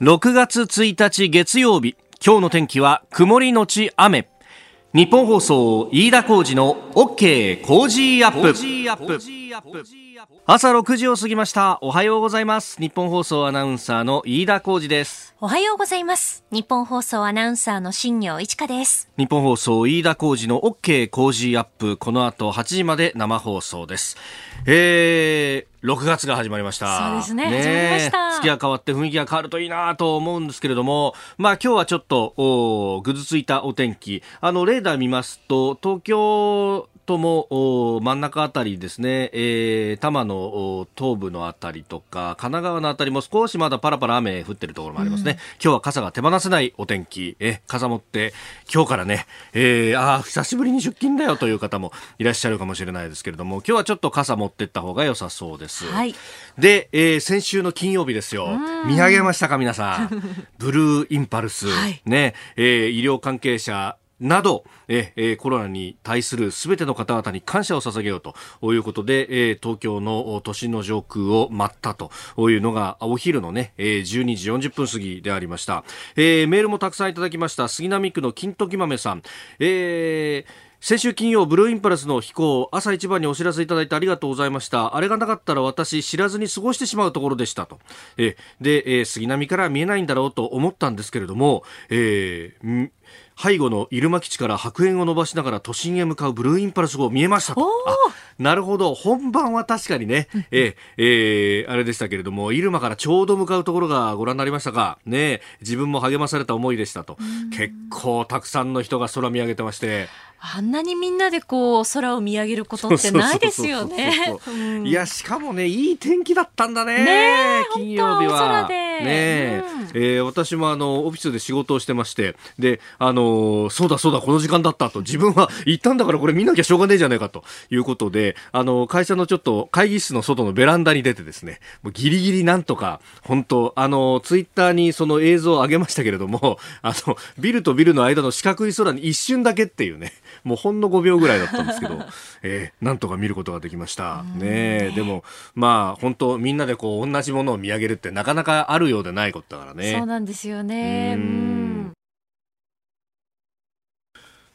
6月1日月曜日今日の天気は曇りのち雨。日本放送飯田浩二の OK 工事アップ。朝6時を過ぎました。おはようございます。日本放送アナウンサーの飯田浩二です。おはようございます。日本放送アナウンサーの新業一華です。日本放送飯田浩二の OK 工事アップ。この後8時まで生放送です。えー、6月が始まりました。そうですね。始まりました。月が変わって雰囲気が変わるといいなと思うんですけれども。まあ今日はちょっとおぐずついたお天気。あのレーダー見ますと東京とも真ん中あたりですね、えー、多摩の東部のあたりとか、神奈川のあたりも少しまだパラパラ雨降ってるところもありますね。うん、今日は傘が手放せないお天気、え、傘持って、今日からね、えー、ああ、久しぶりに出勤だよという方もいらっしゃるかもしれないですけれども、今日はちょっと傘持ってった方が良さそうです。はい、で、えー、先週の金曜日ですよ。見上げましたか、皆さん。ブルーインパルス、はい、ね、えー、医療関係者、など、ええコロナに対するすべての方々に感謝を捧げようということで、え東京の都心の上空を待ったというのがお昼のね、12時40分過ぎでありました、えー、メールもたくさんいただきました。杉並区の金時豆さん、えー先週金曜ブルーインパルスの飛行朝一番にお知らせいただいてありがとうございましたあれがなかったら私知らずに過ごしてしまうところでしたとえで、えー、杉並から見えないんだろうと思ったんですけれども、えー、背後の入間基地から白煙を伸ばしながら都心へ向かうブルーインパルス号見えましたと。なるほど。本番は確かにね、えー、えー、あれでしたけれども、入間からちょうど向かうところがご覧になりましたかね自分も励まされた思いでしたと。結構たくさんの人が空見上げてまして。あんなにみんなでこう空を見上げることってないですよね。いや、しかもね、いい天気だったんだね。ね金曜日は。ね、うん、えー、私もあの、オフィスで仕事をしてまして、で、あの、そうだそうだ、この時間だったと、自分は行ったんだからこれ見なきゃしょうがねえじゃないかと。いうことで、あの、会社のちょっと会議室の外のベランダに出てですね、もうギリギリなんとか、本当あの、ツイッターにその映像を上げましたけれども、あの、ビルとビルの間の四角い空に一瞬だけっていうね、もうほんの5秒ぐらいだったんですけど、えー、なんとか見ることができました。ねでも、まあ、本当みんなでこう、同じものを見上げるってなかなかあるようでないことだからね。そうなんですよね。うん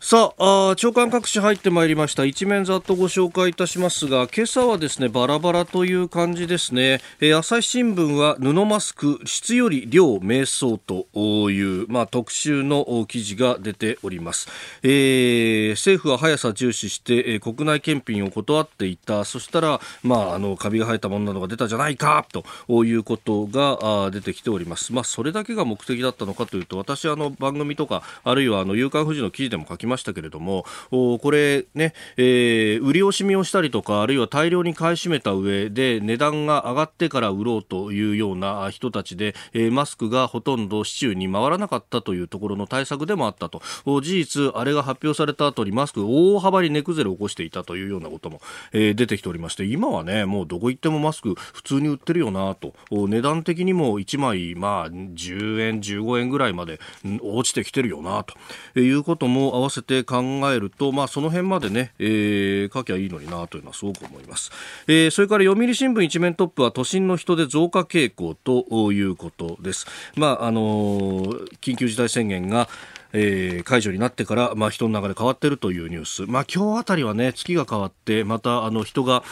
さああ長官各紙入ってまいりました。一面ざっとご紹介いたしますが今朝はですねバラバラという感じですね、えー、朝日新聞は布マスク質より量迷走という、まあ、特集の記事が出ております、えー、政府は速さ重視して、えー、国内検品を断っていた。そしたら、まあ、あのカビが生えたものなどが出たじゃないかということが出てきております、まあ、それだけが目的だったのかというと私あの番組とかあるいはあの夕刊富士の記事でも書きまましたけれどもこれね、えー、売り惜しみをしたりとかあるいは大量に買い占めた上で値段が上がってから売ろうというような人たちで、えー、マスクがほとんど市中に回らなかったというところの対策でもあったと。事実あれが発表された後にマスク大幅に値崩れを起こしていたというようなことも、えー、出てきておりまして今はねもうどこ行ってもマスク普通に売ってるよなと。値段的にも1枚まあ10円15円ぐらいまで落ちてきてるよなと。いうことも合わせて考えると、まあ、その辺までね、えー、書きゃいいのになというのはすごく思います、えー、それから読売新聞一面トップは都心の人で増加傾向ということです、まああのー、緊急事態宣言がえー、解除になってから、まあ、人の流れ変わっているというニュース、まあ、今日あたりはね月が変わってまたあの人が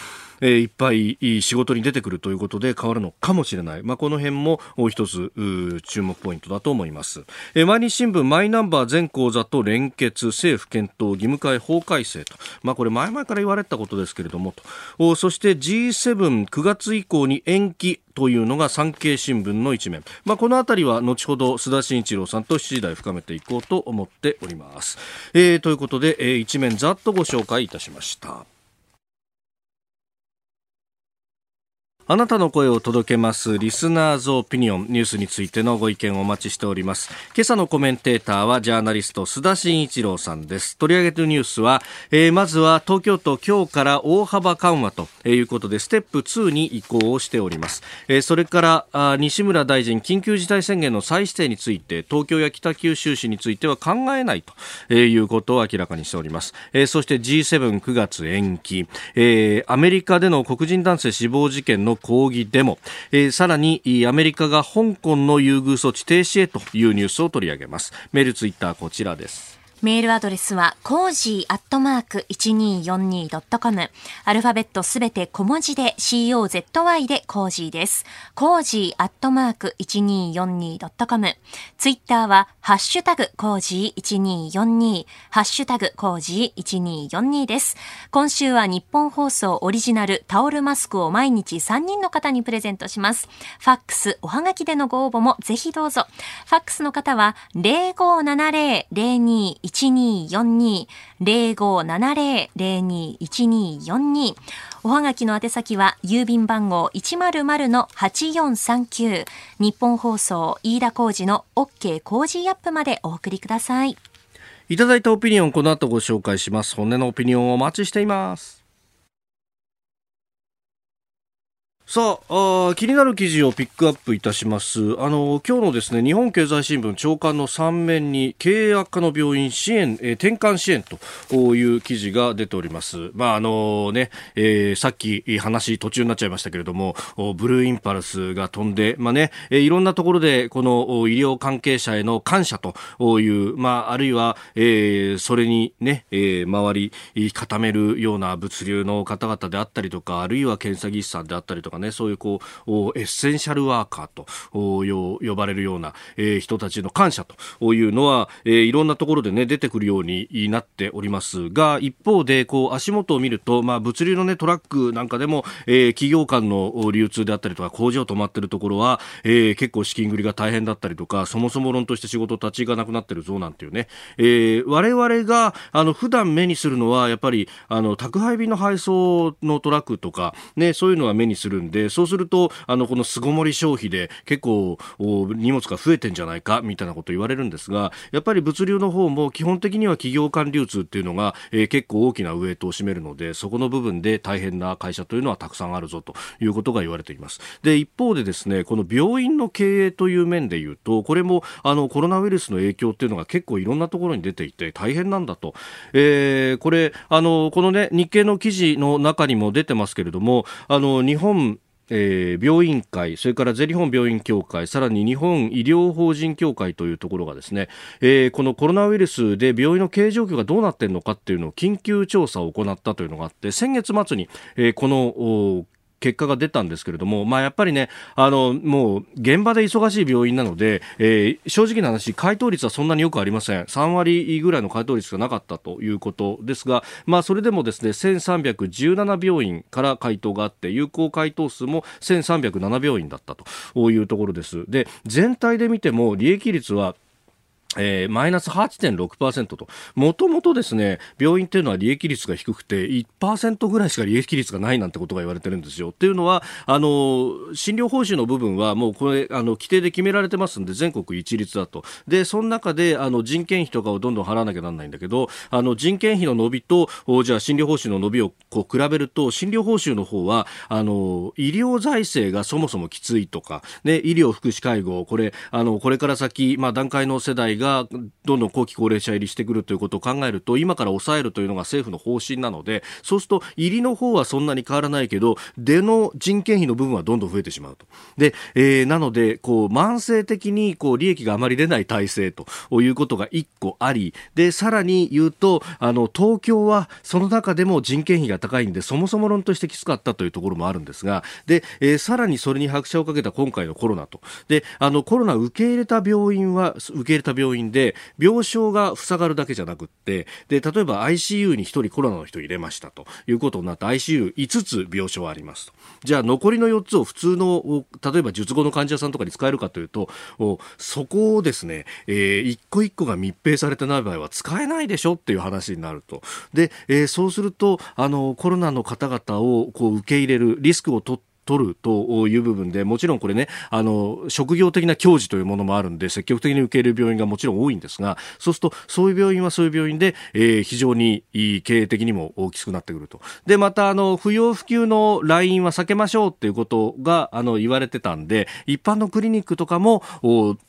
えー、いっぱい仕事に出てくるということで変わるのかもしれない、まあ、この辺も一つ注目ポイントだと思います、えー、毎日新聞マイナンバー全口座と連結政府検討義務化法改正と、まあ、これ前々から言われたことですけれどもと。そして G79 月以降に延期というのが産経新聞の一面、まあ、このあたりは後ほど須田慎一郎さんと7時台深めていこうと思っております、えー、ということで、えー、一面ざっとご紹介いたしました。あなたの声を届けますリスナーズオピニオンニュースについてのご意見をお待ちしております。今朝のコメンテーターはジャーナリスト須田慎一郎さんです。取り上げているニュースは、えー、まずは東京都今日から大幅緩和ということでステップ2に移行をしております、えー、それからあ西村大臣緊急事態宣言の再指定について東京や北九州市については考えないということを明らかにしております、えー、そして G7 9月延期、えー、アメリカでの黒人男性死亡事件の抗議デモ、えー、さらにアメリカが香港の優遇措置停止へというニュースを取り上げます。メールツイッターこちらです。メールアドレスは、コージーアットマーク 1242.com。アルファベットすべて小文字で COZY でコージーです。コージーアットマーク 1242.com。ツイッターは、ハッシュタグコージー1242。ハッシュタグコージー1242です。今週は日本放送オリジナルタオルマスクを毎日3人の方にプレゼントします。ファックス、おはがきでのご応募もぜひどうぞ。ファックスの方は、0570-02 1242 0570-021242おはがきの宛先は郵便番号100-8439日本放送飯田浩二の OK 工事アップまでお送りください。いただいたオピニオンこの後ご紹介します。本音のオピニオンをお待ちしています。さああ気になる記事をピックアップいたします。あの今日のですね日本経済新聞長官の3面に経営悪化の病院支援、えー、転換支援という記事が出ております。まああのね、えー、さっき話途中になっちゃいましたけれどもブルーインパルスが飛んでまあね、えー、いろんなところでこの医療関係者への感謝というまああるいは、えー、それにね、えー、周り固めるような物流の方々であったりとかあるいは検査技師さんであったりとかね、そういうこう、エッセンシャルワーカーと呼ばれるような、え、人たちの感謝というのは、え、いろんなところでね、出てくるようになっておりますが、一方で、こう、足元を見ると、まあ、物流のね、トラックなんかでも、え、企業間の流通であったりとか、工場止まってるところは、え、結構資金繰りが大変だったりとか、そもそも論として仕事立ちがなくなってるぞなんていうね、えー、我々が、あの、普段目にするのは、やっぱり、あの、宅配便の配送のトラックとか、ね、そういうのは目にするんで、そうすると、あの、この巣ごもり消費で結構荷物が増えてんじゃないかみたいなこと言われるんですが、やっぱり物流の方も基本的には企業間流通っていうのが、えー、結構大きなウエイトを占めるので、そこの部分で大変な会社というのはたくさんあるぞということが言われています。で、一方でですね、この病院の経営という面で言うと、これもあのコロナウイルスの影響っていうのが結構いろんなところに出ていて大変なんだと。えー、これ、あの、このね、日経の記事の中にも出てますけれども、あの、日本えー、病院会、それから全日本病院協会、さらに日本医療法人協会というところがですね、えー、このコロナウイルスで病院の経営状況がどうなっているのかっていうのを緊急調査を行ったというのがあって、先月末に、えー、この結果が出たんですけれども、まあ、やっぱりね、あの、もう、現場で忙しい病院なので、えー、正直な話、回答率はそんなによくありません。3割ぐらいの回答率がなかったということですが、まあ、それでもですね、1317病院から回答があって、有効回答数も1307病院だったというところです。で、全体で見ても、利益率はえー、マイナス8.6%と、もともとですね、病院っていうのは利益率が低くて、1%ぐらいしか利益率がないなんてことが言われてるんですよ。っていうのは、あの、診療報酬の部分はもうこれ、あの、規定で決められてますんで、全国一律だと。で、その中で、あの、人件費とかをどんどん払わなきゃなんないんだけど、あの、人件費の伸びと、じゃあ診療報酬の伸びをこう比べると、診療報酬の方は、あの、医療財政がそもそもきついとか、ね、医療福祉介護、これ、あの、これから先、まあ、段階の世代ががどんどん後期高齢者入りしてくるということを考えると今から抑えるというのが政府の方針なのでそうすると入りの方はそんなに変わらないけど出の人件費の部分はどんどん増えてしまうと。で、えー、なのでこう慢性的にこう利益があまり出ない体制ということが1個ありでさらに言うとあの東京はその中でも人件費が高いんでそもそも論としてきつかったというところもあるんですがで、えー、さらにそれに拍車をかけた今回のコロナと。であのコロナ受け入れた病院は受け入れた病院病院で病床が塞がるだけじゃなくってで例えば ICU に1人コロナの人入れましたということになって ICU5 つ病床ありますと。じゃあ残りの4つを普通の例えば術後の患者さんとかに使えるかというとそこをですね、えー、一個一個が密閉されてない場合は使えないでしょっていう話になると。で、えー、そうするとあのコロナの方々をこう受け入れるリスクを取って取るという部分でもちろんこれねあの職業的な教授というものもあるんで積極的に受け入れる病院がもちろん多いんですがそうするとそういう病院はそういう病院で、えー、非常に経営的にも大きくなってくると。でまたあの不要不急の来院は避けましょうっていうことがあの言われてたんで一般のクリニックとかも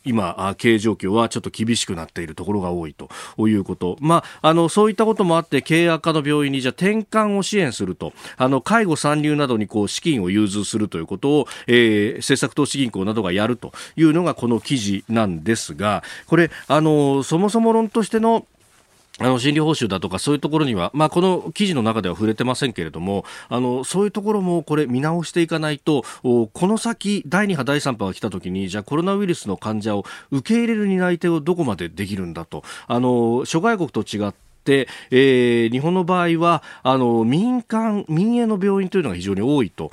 今経営状況はちょっと厳しくなっているところが多いと。いうこと。まああのそういったこともあって経営悪化の病院にじゃ転換を支援すると。あの介護参入などにこう資金を融通するということを、えー、政策投資銀行などがやるというのがこの記事なんですがこれあのそもそも論としてのあの心理報酬だとかそういうところには、まあ、この記事の中では触れてませんけれどもあのそういうところもこれ見直していかないとこの先第2波第3波が来た時にじゃあコロナウイルスの患者を受け入れる担い手をどこまでできるんだと。あの諸外国と違って、えー、日本の場合はあの民間、民営の病院というのが非常に多いと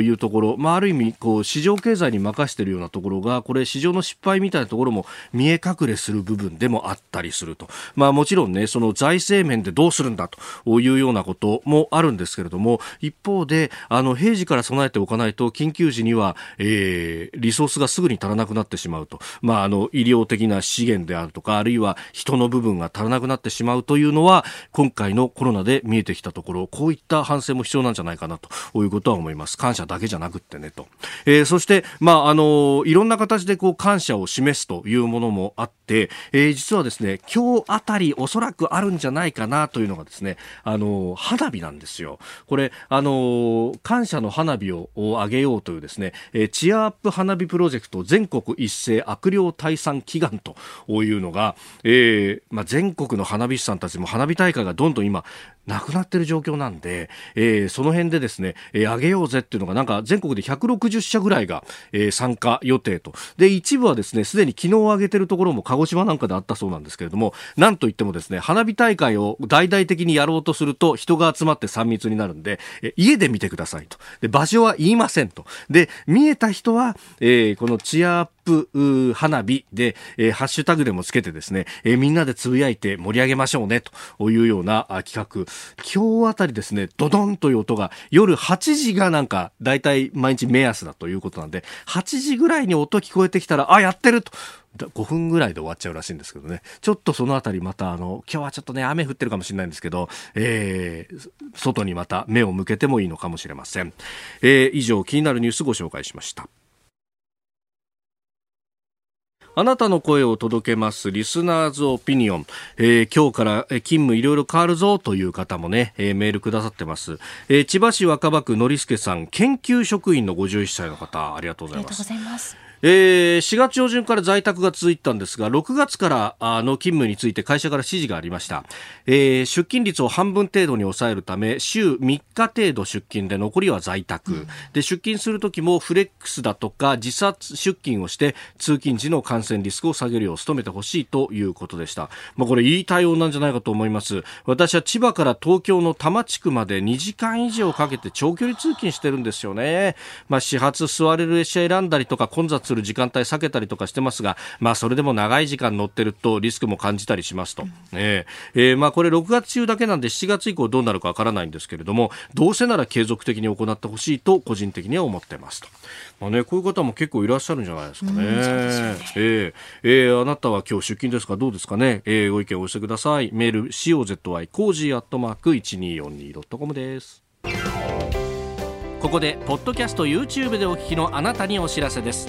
いうところ、まあ、ある意味こう市場経済に任しているようなところがこれ市場の失敗みたいなところも見え隠れする部分でもあったりすると、まあ、もちろんねその財政面でどうするんだというようなこともあるんですけれども一方であの平時から備えておかないと緊急時には、えー、リソースがすぐに足らなくなってしまうと、まあ、あの医療的な資源であるとかあるいは人の部分が足らなくなってしまうというのは今回のコロナで見えてきたところこういった反省も必要なんじゃないかなということは思います。感謝だけじゃなくってねと、えー、そして、まあ、あのいろんな形でこう感謝を示すというものもあって、えー、実はですね今日あたりおそらくあるんじゃないかなというのがですねあの花火なんですよ。これあの感謝の花火を上げようというですね、えー、チアアップ花火プロジェクト全国一斉悪霊退散祈願というのが、えーまあ、全国の花火師さんたちも花火大会がどんどん今なくなってる状況なんで、えー、その辺でですね、えー、上げようぜっていうのがなんか全国で160社ぐらいが、えー、参加予定と。で、一部はですね、すでに昨日上げてるところも鹿児島なんかであったそうなんですけれども、なんといってもですね、花火大会を大々的にやろうとすると人が集まって3密になるんで、え家で見てくださいと。で、場所は言いませんと。で、見えた人は、え、このチアアップ花火で、え、ハッシュタグでもつけてですね、え、みんなでつぶやいて盛り上げましょうねというような企画。今日あたりですね、ドドンという音が夜8時がなんか大体毎日目安だということなんで、8時ぐらいに音聞こえてきたら、あ、やってると。5分ぐらいで終わっちゃうらしいんですけどね。ちょっとそのあたりまたあの、今日はちょっとね、雨降ってるかもしれないんですけど、えー、外にまた目を向けてもいいのかもしれません。えー、以上、気になるニュースご紹介しました。あなたの声を届けますリスナーズオピニオン、えー、今日から勤務いろいろ変わるぞという方もね、えー、メールくださってます、えー、千葉市若葉区のりすけさん研究職員の51歳の方ありがとうございます。えー、4月上旬から在宅が続いたんですが6月からの勤務について会社から指示がありました、えー、出勤率を半分程度に抑えるため週3日程度出勤で残りは在宅、うん、で出勤する時もフレックスだとか自殺出勤をして通勤時の感染リスクを下げるよう努めてほしいということでした、まあ、これいい対応なんじゃないかと思います。私は千葉から東京の多摩地区まで2時間以上かけて長距離通勤してるんですよね、まあ、始発座れる列車選んだりとか混雑する時間帯避けたりとかしてますが、まあ、それでも長い時間乗ってるとリスクも感じたりしますと、えー、えー、まあ、これ6月中だけなんで7月以降どうなるかわからないんですけれどもどうせなら継続的に行ってほしいと個人的には思ってますと。まあね、こういう方も結構いらっしゃるんじゃないですかね。ね。えー、えー、あなたは今日出勤ですか？どうですかね、えー、ご意見をお寄せください。メール COZY コージーアットマーク 1242.com です。ここでポッドキャスト YouTube でお聞きのあなたにお知らせです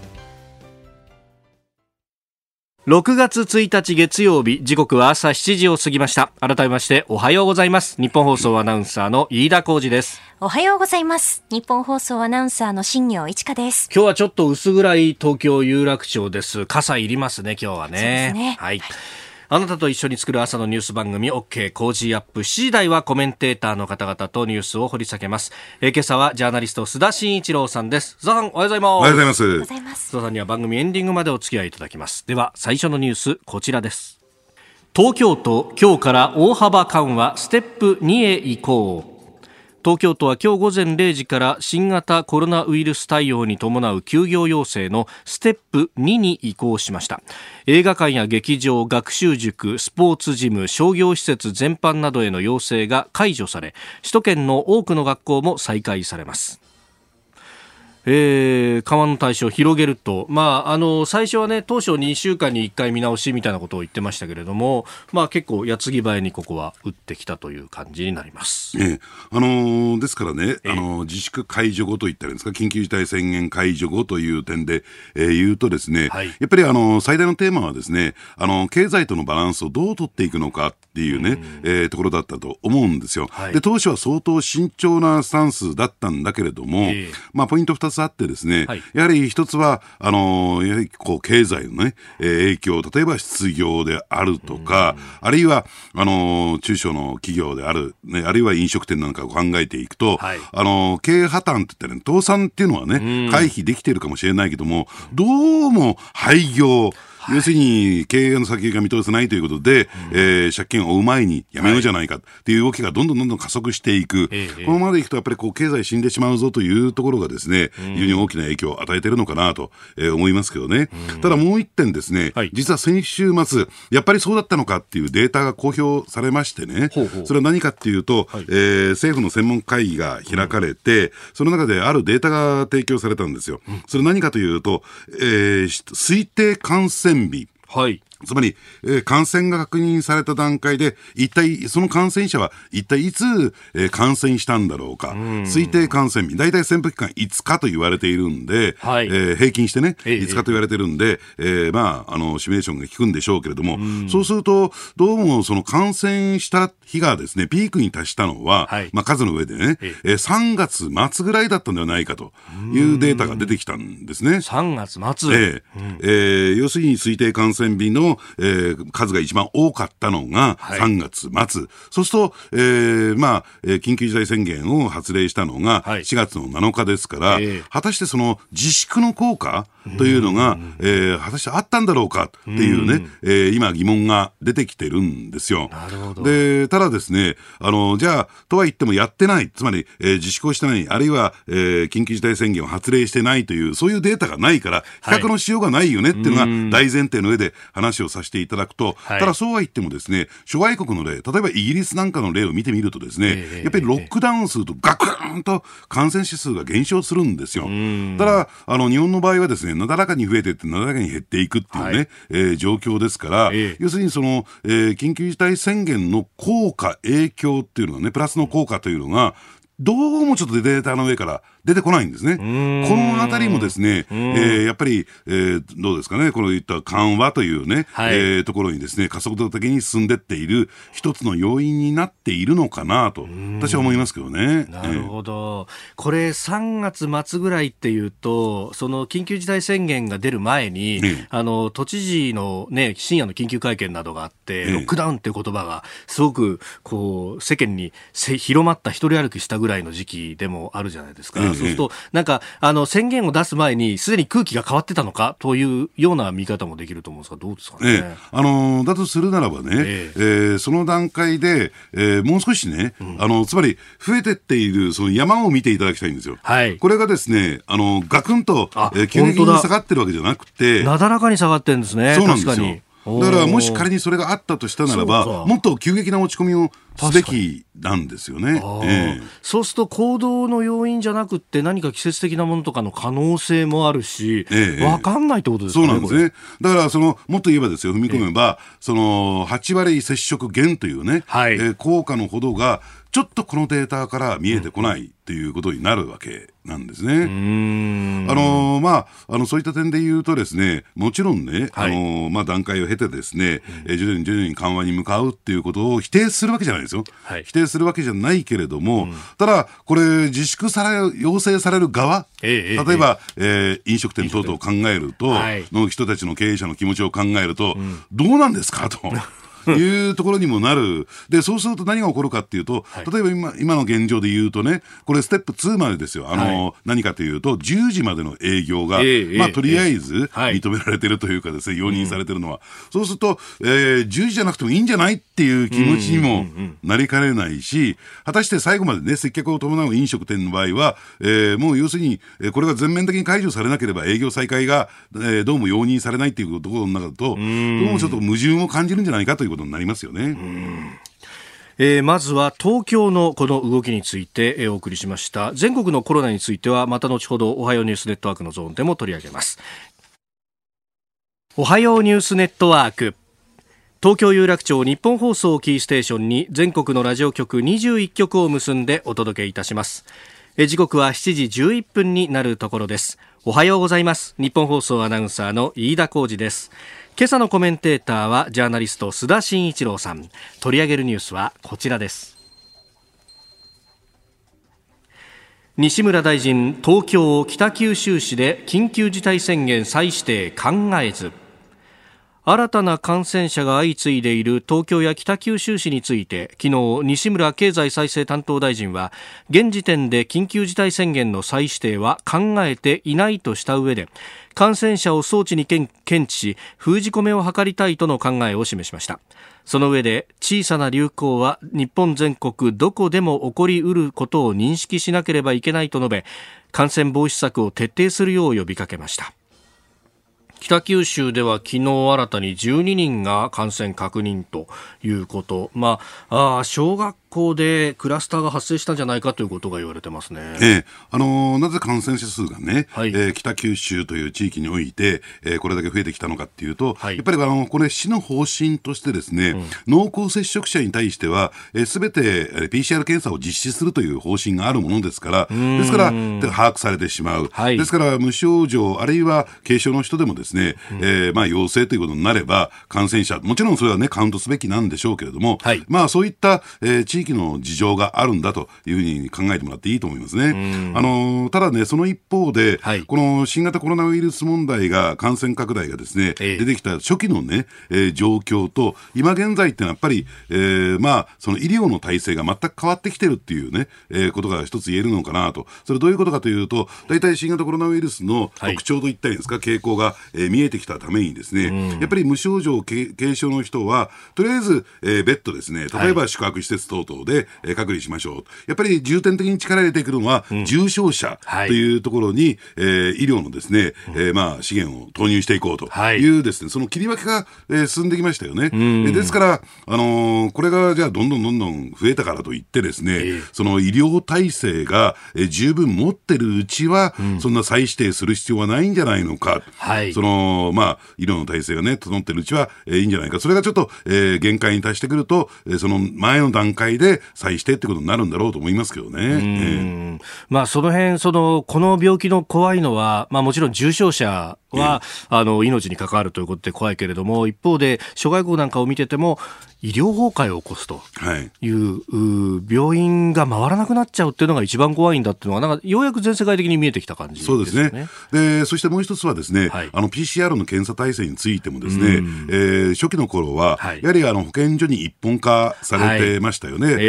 6月1日月曜日時刻は朝7時を過ぎました。改めましておはようございます。日本放送アナウンサーの飯田浩二です。おはようございます。日本放送アナウンサーの新業一華です。今日はちょっと薄暗い東京有楽町です。傘いりますね今日はね、ね、はい、はいあなたと一緒に作る朝のニュース番組 OK 工事アップ7時台はコメンテーターの方々とニュースを掘り下げます。えー、今朝はジャーナリスト須田慎一郎さんです。須田さんおはようございます。おはようございます。須田さんには番組エンディングまでお付き合いいただきます。では最初のニュースこちらです。東京都今日から大幅緩和ステップ2へ移行。東京都は今日午前0時から新型コロナウイルス対応に伴う休業要請のステップ2に移行しました。映画館や劇場学習塾スポーツジム商業施設全般などへの要請が解除され首都圏の多くの学校も再開されます。えー、緩和の対象を広げると、まあ、あの最初は、ね、当初2週間に1回見直しみたいなことを言ってましたけれども、まあ、結構、矢継ぎ早にここは打ってきたという感じになります、ええ。あのー、ですからね、あのー、自粛解除後といったらいいんですか、緊急事態宣言解除後という点で、えー、言うとですね、はい、やっぱり、あのー、最大のテーマはですね、あの経済とのバランスをどう取っていくのかっていうね、うえー、ところだったと思うんですよ、はい、で。当初は相当慎重なスタンスだったんだけれども、えー、まあ、ポイント2つあってですね、はい、やはり一つは、あのやはりこう経済のね、えー、影響、例えば失業であるとか、あるいは、あの中小の企業である、ね、あるいは飲食店なんかを考えていくと、はい、あの経営破綻って言ったら、ね、倒産っていうのはね、回避できてるかもしれないけども、どうも廃業、要するに経営の先が見通せないということで、うん、えー、借金を負う前にやめようじゃないか。っていう動きがどんどんどんどん加速していく、はい、このままでいくと、やっぱりこう経済死んでしまうぞというところがですね、非常に大きな影響を与えているのかなと、えー、思いますけどね。うん、ただもう一点ですね、はい、実は先週末、やっぱりそうだったのかっていうデータが公表されましてね、ほうほう。それは何かっていうと、はい、えー、政府の専門会議が開かれて、うん、その中であるデータが提供されたんですよ。それ何かというと、えー、推定感染日、はい。つまり、えー、感染が確認された段階で、一体、その感染者は一体いつ、えー、感染したんだろうか。推定感染日、大体潜伏期間5日と言われているんで、はい、えー、平均してね、え5日と言われてるんで、えー、まあ、あの、シミュレーションが効くんでしょうけれども、うそうすると、どうもその感染した日がですね、ピークに達したのは、はい、まあ、数の上でね、ええ。ー、3月末ぐらいだったんではないかというデータが出てきたんですね。3月末、えーえー、要するに推定感染日のえー、数が一番多かったのが3月末、はい、そうすると、えーまあえー、緊急事態宣言を発令したのが4月の7日ですから、はい、果たしてその自粛の効果というのが、えー、果たしてあったんだろうかっていうね、えー、今疑問が出てきてるんですよ。で、ただですね、あの、じゃあ、とは言ってもやってない、つまり、えー、自粛をしてない、あるいは、えー、緊急事態宣言を発令してないという、そういうデータがないから、比較のしようがないよねっていうのが大前提の上で話をさせていただくと、はい、ただそうは言ってもですね、諸外国の例、例えばイギリスなんかの例を見てみるとですね、えー、やっぱりロックダウンするとガクーンと感染者数が減少するんですよ。ただ、あの、日本の場合はですね、なだらかに増えていって、なだらかに減っていくっていうね、はい、えー、状況ですから、えー、要するにその、えー、緊急事態宣言の効果、影響っていうのがね、プラスの効果というのが、どうもちょっとデータの上から出てこないんですね。このあたりもですね、えー、やっぱり、えー、どうですかね、このいった緩和というね、はい、えー、ところにですね、加速度的に進んでっている一つの要因になっているのかなと、私は思いますけどね。なるほど。えー、これ3月末ぐらいっていうと、その緊急事態宣言が出る前に、ね、あの、都知事のね、深夜の緊急会見などがあって、ロックダウンっていう言葉がすごく、こう、世間に広まった一人歩きしたぐらいの時期でもあるじゃないですか。そうすると、なんか、あの、宣言を出す前に、すでに空気が変わってたのかというような見方もできると思うんですが、どうですかね。ええ、あのだとするならばね、えええー、その段階で、えー、もう少しね、うん、あの、つまり、増えてっている、その山を見ていただきたいんですよ。はい。これがですね、あの、ガクンと、えー、急激に下がってるわけじゃなくて、なだらかに下がってるんですね。そうなんですよ。だからもし仮にそれがあったとしたならば、もっと急激な落ち込みをすべきなんですよね、えー、そうすると行動の要因じゃなくて、何か季節的なものとかの可能性もあるし、えー、分かんないってことですね。そうなんですね。だからその、もっと言えばですよ、踏み込めば、えー、その8割接触減というね、はい、えー、効果のほどが、ちょっとこのデータから見えてこないっていうことになるわけなんですね。あのまあ、あのそういった点で言うとですね、もちろんね、はい、あのまあ、段階を経てですね、うん、徐々に徐々に緩和に向かうっていうことを否定するわけじゃないですよ。はい、否定するわけじゃないけれども、うん、ただ、これ、自粛され、要請される側、ええ、例えば、ええー、飲食店等々を考えると、はい、の人たちの経営者の気持ちを考えると、うん、どうなんですか？と。いうところにもなる。で、そうすると何が起こるかっていうと、例えば今今の現状で言うとね、これステップ2までですよ。あの、はい、何かというと、10時までの営業が、えー、まあ、とりあえず認められてるというかですね、容認されてるのは。そうすると、えー、10時じゃなくてもいいんじゃないっていう気持ちにもなりかねないし、果たして最後までね、接客を伴う飲食店の場合は、えー、もう要するに、これが全面的に解除されなければ営業再開が、えー、どうも容認されないっていうところの中だと、どうもちょっと矛盾を感じるんじゃないかということになりますよね。えー、まずは東京のこの動きについて、え、お送りしました。全国のコロナについてはまた後ほどおはようニュースネットワークのゾーンでも取り上げます。おはようニュースネットワーク。東京有楽町日本放送キーステーションに全国のラジオ局21局を結んでお届けいたします。時刻は7時11分になるところです。おはようございます。日本放送アナウンサーの飯田浩二です。今朝のコメンテーターはジャーナリスト須田慎一郎さん。取り上げるニュースはこちらです。西村大臣東京北九州市で緊急事態宣言再指定考えず。新たな感染者が相次いでいる東京や北九州市について昨日西村経済再生担当大臣は現時点で緊急事態宣言の再指定は考えていないとした上で感染者を装置に検知し封じ込めを図りたいとの考えを示しました。その上で小さな流行は日本全国どこでも起こりうることを認識しなければいけないと述べ感染防止策を徹底するよう呼びかけました。北九州では昨日新たに12人が感染確認ということ、まあ、あ小学校でクラスターが発生したんじゃないかということが言われてますね。ええ。あのー、なぜ感染者数がね、はい、えー、北九州という地域において、えー、これだけ増えてきたのかっていうと、はい、やっぱりあのこれ市の方針としてですね、うん、濃厚接触者に対しては、す、え、べ、て PCR 検査を実施するという方針があるものですから、ですから把握されてしまう、はい、ですから無症状あるいは軽症の人でもですね、うん、えー、まあ陽性ということになれば感染者もちろんそれはねカウントすべきなんでしょうけれども、はい、まあそういった、えー、地地域の事情があるんだというふうに考えてもらっていいと思いますね。あのただね、その一方で、はい、この新型コロナウイルス問題が、感染拡大がですね、え出てきた初期のね、えー、状況と、今現在ってのはやっぱり、えー、まあ、その医療の体制が全く変わってきてるっていうね、えー、ことが一つ言えるのかなと。それどういうことかというと、大体新型コロナウイルスの特徴といったりですか、はい、傾向が、えー、見えてきたためにですね、やっぱり無症状軽症の人は、とりあえず、えー、ベッドですね、例えば宿泊施設等々で、えー、隔離しましょう。やっぱり重点的に力入れていくのは、重症者というところに、えー、医療のですね、えー、まあ資源を投入していこうというですね、その切り分けが、えー、進んできましたよね。ですから、あのー、これがじゃあどんどんどんどん増えたからといってですね、えー、その医療体制が、えー、十分持ってるうちは、うん、そんな再指定する必要はないんじゃないのか。はい、その、まあ、医療の体制がね、整ってるうちは、えー、いいんじゃないか。それがちょっと、えー、限界に達してくると、えー、その前の段階で再指定ってことになるんだろうと思いますけどね。えー、まあ、その辺、その、この病気の怖いのは、まあもちろん重症者は、あの、命に関わるということで怖いけれども、一方で、諸外国なんかを見てても、医療崩壊を起こすとい。う、はい、病院が回らなくなっちゃうっていうのが一番怖いんだっていうのが、なんかようやく全世界的に見えてきた感じ、ね、そうですね。で、そしてもう一つはですね、はい、あの PCR の検査体制についてもですね、うえー、初期の頃は、はい、やはりあの保健所に一本化されてましたよね。はい、え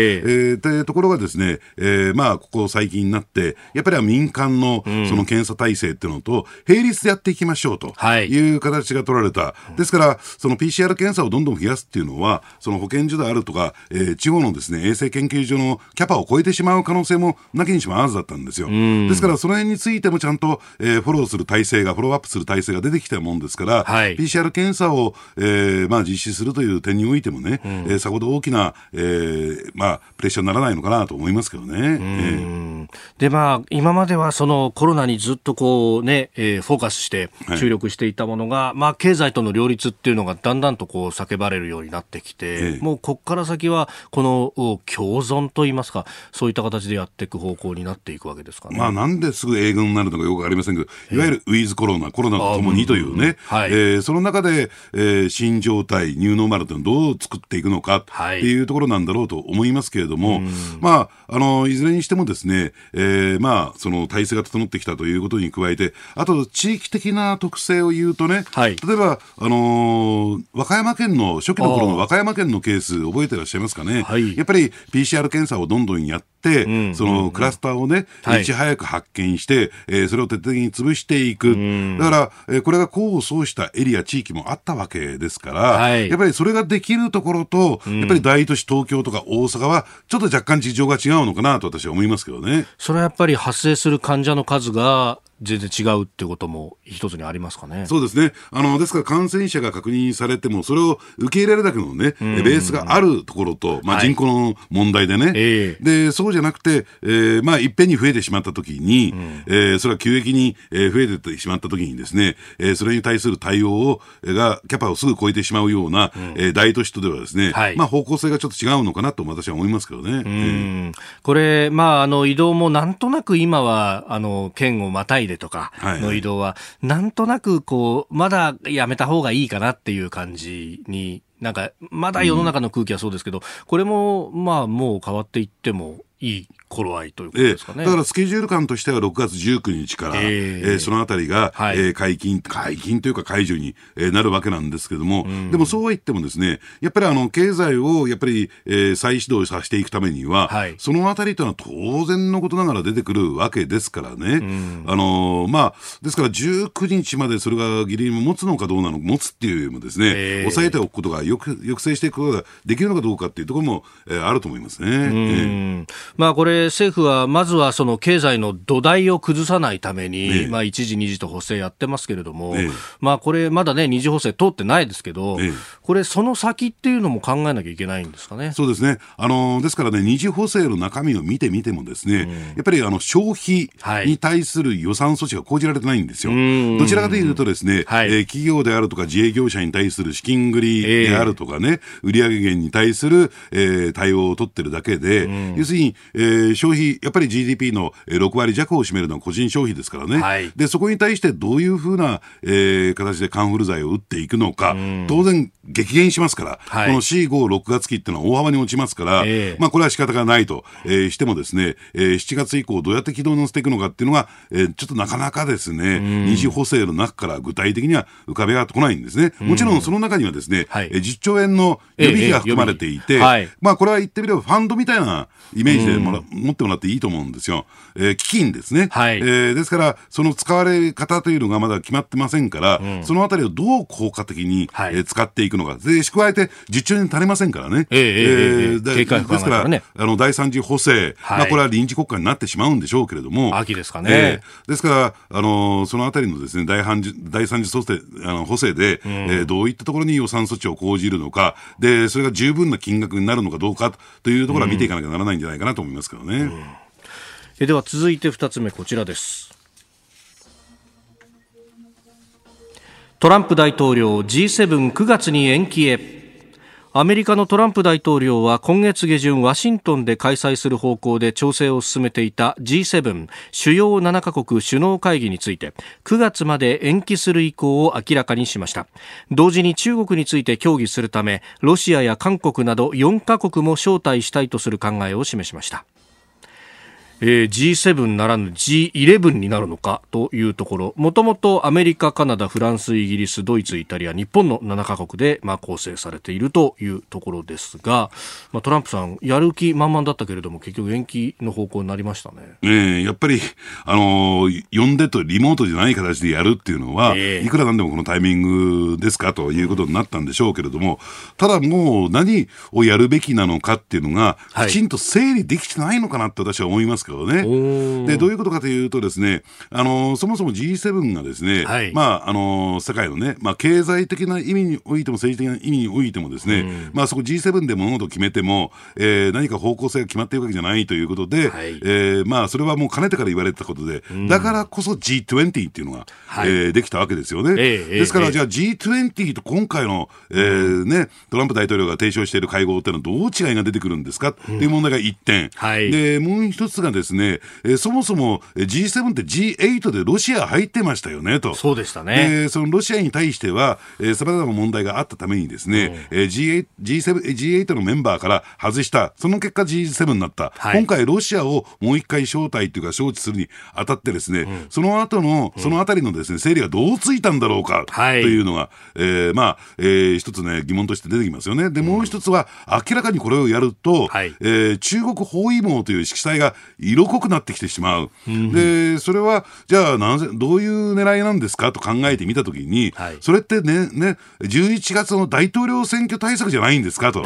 ー、でところがですね、えー、まあここ最近になって、やっぱり民間のその検査体制っていうのと並立でやっていきましょうとい。う形が取られた。ですから、その PCR 検査をどんどん増やすっていうのは、その保健所であるとか、えー、地方のですね、衛生研究所のキャパを超えてしまう可能性もなきにしもあらずだったんですよ。ですから、その辺についてもちゃんと、えー、フォローする体制が、フォローアップする体制が出てきたもんですから、はい、PCR 検査を、えー、まあ実施するという点においてもね、うん、えー、さほど大きな、えー、まあ、プレッシャーにならないのかなと思いますけどね。えー、で、まあ、今まではそのコロナにずっとこうね、えー、フォーカスして注力していたものが、はい、まあ、経済との両立っていうのがだんだんとこう叫ばれるようになってきて、えー、もうここから先はこの共存といいますかそういった形でやっていく方向になっていくわけですかね。まあ、なんですぐ英軍になるのかよくありませんけど、いわゆるウィズコロナ、コロナとともにというね、はい、えー、その中で、えー、新状態、ニューノーマルというのをどう作っていくのかっていうところなんだろうと思いますけれども、はい、まあ、あの、いずれにしてもですね、えー、まあ、その体制が整ってきたということに加えて、あと地域的な特性を言うとね、はい、例えば、あのー、和歌山県の初期の頃の和歌山県のケース覚えてらっしゃいますかね、はい、やっぱり PCR 検査をどんどんやって、うん、そのクラスターをね、はい、いち早く発見して、えー、それを徹底的に潰していく、だから、えー、これが功を奏したエリア、地域もあったわけですから、はい、やっぱりそれができるところと、やっぱり大都市、東京とか大阪は、ちょっと若干事情が違うのかなと私は思いますけどね。それはやっぱり発生する患者の数が全然違うっていうことも一つにありますかね。そうですね。あの、ですから感染者が確認されても、それを受け入れるだけのね、ベースがあるところと、まあ人口の問題でね、はい、で、そうじゃなくて、えー、まあいっぺんに増えてしまったときに、うん、えー、それは急激に増えてしまったときにですね、えー、それに対する対応を、が、キャパをすぐ超えてしまうような、うん、えー、大都市とではですね、はい、まあ方向性がちょっと違うのかなと私は思いますけどね。うん、これ、まああの移動もなんとなく今は、あの、県をまたいでとかの移動は、なんとなくこう、まだやめた方がいいかなっていう感じになんか、まだ世の中の空気はそうですけど、これも、まあ、もう変わっていってもいい頃合いということですかね、えー、だからスケジュール感としては6月19日から、えー、えー、そのあたりが、はい、えー、解禁、解禁というか解除に、えー、なるわけなんですけれども、うん、でもそうは言ってもですね、やっぱりあの経済をやっぱり、えー、再始動させていくためには、はい、そのあたりというのは当然のことながら出てくるわけですからね、うん、あのー、まあ、ですから19日までそれがギリ持つのかどうなのか、持つっていうよりもですね、えー、抑えておくことが抑抑制していくことができるのかどうかっていうところも、えー、あると思いますね。えー、まあこれ政府はまずはその経済の土台を崩さないために、まあ一時二時と補正やってますけれども、まあこれまだね二次補正通ってないですけど、これその先っていうのも考えなきゃいけないんですかね？そうですね。あのですからね二次補正の中身を見てみてもですね、うん、やっぱりあの消費に対する予算措置が講じられてないんですよ。どちらかというとですね、はい、えー、企業であるとか自営業者に対する資金繰りであるとかね、えー、売上減に対する、えー、対応を取ってるだけで、要するに、えー、消費やっぱり GDP の6割弱を占めるのは個人消費ですからね、はい、でそこに対してどういうふうな、えー、形でカンフル剤を打っていくのか、当然、激減しますから、はい、この4、5、6月期っていうのは大幅に落ちますから、えー、まあ、これは仕方がないと、えー、してもですね、えー、7月以降、どうやって軌道に乗せていくのかっていうのが、えー、ちょっとなかなかですね、二次補正の中から具体的には浮かび上がってこないんですね。もちろんその中にはですね、はい、10兆円の予備費が含まれていて、えーはい、まあ、これは言ってみればファンドみたいなイメージでもら、持ってもらっていいと思うんですよ。えー、基金ですね。はい、えー、ですから、その使われ方というのがまだ決まってませんから、うん、そのあたりをどう効果的に、はい、えー、使っていくのか。で、加えて、10兆円足りませんからね。えー、えー、でですから、ね、あの、第三次補正、はい、まあ、これは臨時国会になってしまうんでしょうけれども。秋ですかね。えー、ですから、あのー、そのあたりのですね、第第三次補正あの補正で、うん、えー、どういったところに予算措置を講じるのか、で、それが十分な金額になるのかどうかというところは見ていかなきゃならないんじゃないかなと思いますけどね。うん。えでは続いて2つ目こちらです。トランプ大統領 G79 月に延期へ。アメリカのトランプ大統領は今月下旬ワシントンで開催する方向で調整を進めていた G7 主要7カ国首脳会議について9月まで延期する意向を明らかにしました。同時に中国について協議するためロシアや韓国など4カ国も招待したいとする考えを示しました。えー、G7 ならぬ G11 になるのかというところ。もともとアメリカ、カナダ、フランス、イギリス、ドイツ、イタリア、日本の7カ国で、まあ、構成されているというところですが、まあ、トランプさんやる気満々だったけれども結局延期の方向になりましたね。ねやっぱり、あのー、呼んでとリモートじゃない形でやるっていうのは、えー、いくらなんでもこのタイミングですかということになったんでしょうけれども、ただもう何をやるべきなのかっていうのが、きちんと整理できてないのかなって私は思いますけどね。でどういうことかというとですね、あのそもそも G7 がですね、はい、まああの世界のね、まあ経済的な意味においても政治的な意味においてもですね、まあそこ G7 で物事を決めても、えー、何か方向性が決まっているわけじゃないということで、はい、えー、まあそれはもうかねてから言われてたことで、だからこそ G20 っていうのが、はい、えー、できたわけですよね。えー、ですから、じゃあ G20 と今回の、えー、ね、トランプ大統領が提唱している会合っていうのはどう違いが出てくるんですかっていう問題が1点。はい、で、もう一つがですね、えー、そもそも G7 って G8 でロシア入ってましたよねと。そうでしたね。そのロシアに対しては、さまざまな問題があったためにですね、うん、G8, G7 G8 のメンバーから外した、その結果 G7 になった。はい、今回ロシアをもう一回招待というか招致するにあたってですね、うん、その後の、そのあたりのですね、整理がどうついたんだろうか、というのが、えー、まあ、えー、一つね、疑問として出てきますよね。で、もう一つは、明らかにこれをやると、はい、えー、中国包囲網という色彩がい色濃くなってきてしまう。で、それは、じゃあ、なぜ、どういう狙いなんですかと考えてみたときに、はい、それってね、ね、11月の大統領選挙対策じゃないんですかと。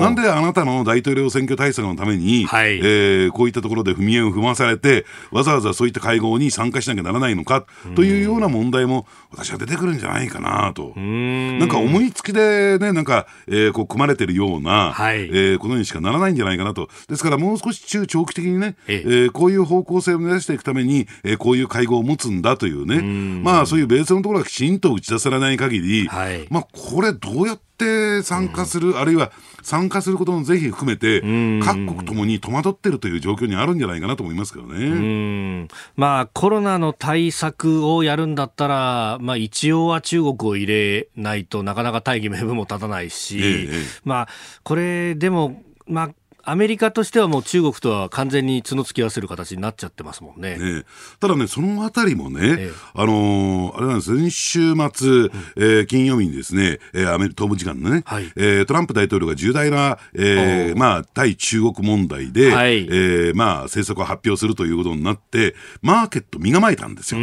なんであなたの大統領選挙対策のために、はい、えー、こういったところで踏み絵を踏まされて、わざわざそういった会合に参加しなきゃならないのかというような問題も、私は出てくるんじゃないかなと。んなんか思いつきでね、なんか、えー、こう組まれてるような、はい、えー、ことにしかならないんじゃないかなと。ですからもう少し中長期的にね、ええ。ー、こういう方向性を目指していくために、えー、こういう会合を持つんだというね、まあそういうベースのところがきちんと打ち出されない限り、はい、まあこれどうやって参加する、あるいは参加することの是非含めて、各国ともに戸惑ってるという状況にあるんじゃないかなと思いますけどね。まあ、コロナの対策をやるんだったら、まあ、一応は中国を入れないとなかなか大義名分も立たないし、ええ、まあ、これでも、まあ、アメリカとしてはもう中国とは完全に角突き合わせる形になっちゃってますもんね。ねただね、そのあたりもね、ええ、あのー、あれなんです、先週末、うん、えー、金曜日にですね、えー、アメリカ、東部時間のね、はい、えー、トランプ大統領が重大な、えー、まあ、対中国問題で、はい、えー、まあ、政策を発表するということになって、マーケット身構えたんですよ。